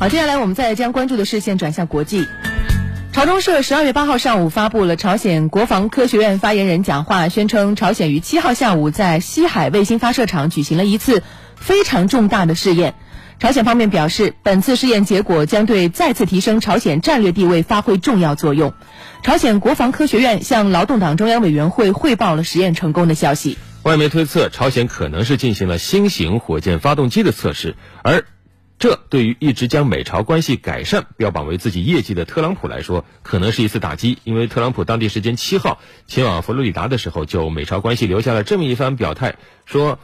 好，接下来我们再将关注的视线转向国际。朝中社十二月八号上午发布了朝鲜国防科学院发言人讲话，宣称朝鲜于七号下午在西海卫星发射场举行了一次非常重大的试验。朝鲜方面表示，本次试验结果将对再次提升朝鲜战略地位发挥重要作用。朝鲜国防科学院向劳动党中央委员会汇报了实验成功的消息。外媒推测，朝鲜可能是进行了新型火箭发动机的测试，而。这对于一直将美朝关系改善标榜为自己业绩的特朗普来说，可能是一次打击。因为特朗普当地时间七号前往佛罗里达的时候，就美朝关系留下了这么一番表态，说。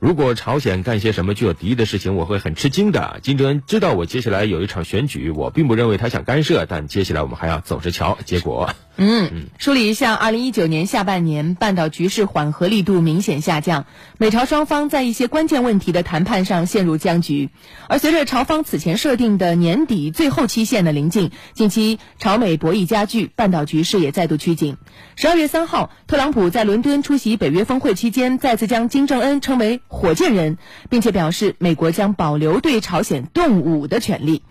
如果朝鲜干些什么具有敌意的事情，我会很吃惊的。金正恩知道我接下来有一场选举，我并不认为他想干涉，但接下来我们还要走着瞧。结果，嗯，梳理一下，二零一九年下半年半岛局势缓和力度明显下降，美朝双方在一些关键问题的谈判上陷入僵局。而随着朝方此前设定的年底最后期限的临近，近期朝美博弈加剧，半岛局势也再度趋紧。十二月三号，特朗普在伦敦出席北约峰会期间，再次将金正恩称为。火箭人，并且表示美国将保留对朝鲜动武的权利。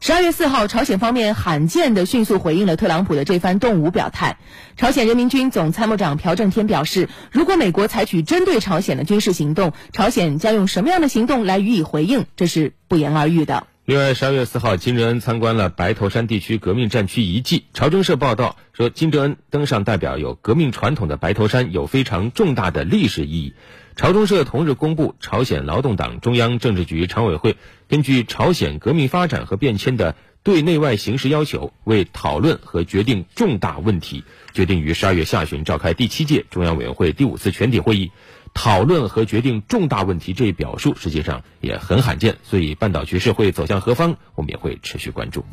十二月四号，朝鲜方面罕见的迅速回应了特朗普的这番动武表态。朝鲜人民军总参谋长朴正天表示，如果美国采取针对朝鲜的军事行动，朝鲜将用什么样的行动来予以回应，这是不言而喻的。另外，十二月四号，金正恩参观了白头山地区革命战区遗迹。朝中社报道说，金正恩登上代表有革命传统的白头山，有非常重大的历史意义。朝中社同日公布，朝鲜劳动党中央政治局常委会根据朝鲜革命发展和变迁的对内外形势要求，为讨论和决定重大问题，决定于十二月下旬召开第七届中央委员会第五次全体会议，讨论和决定重大问题这一表述实际上也很罕见，所以半岛局势会走向何方，我们也会持续关注。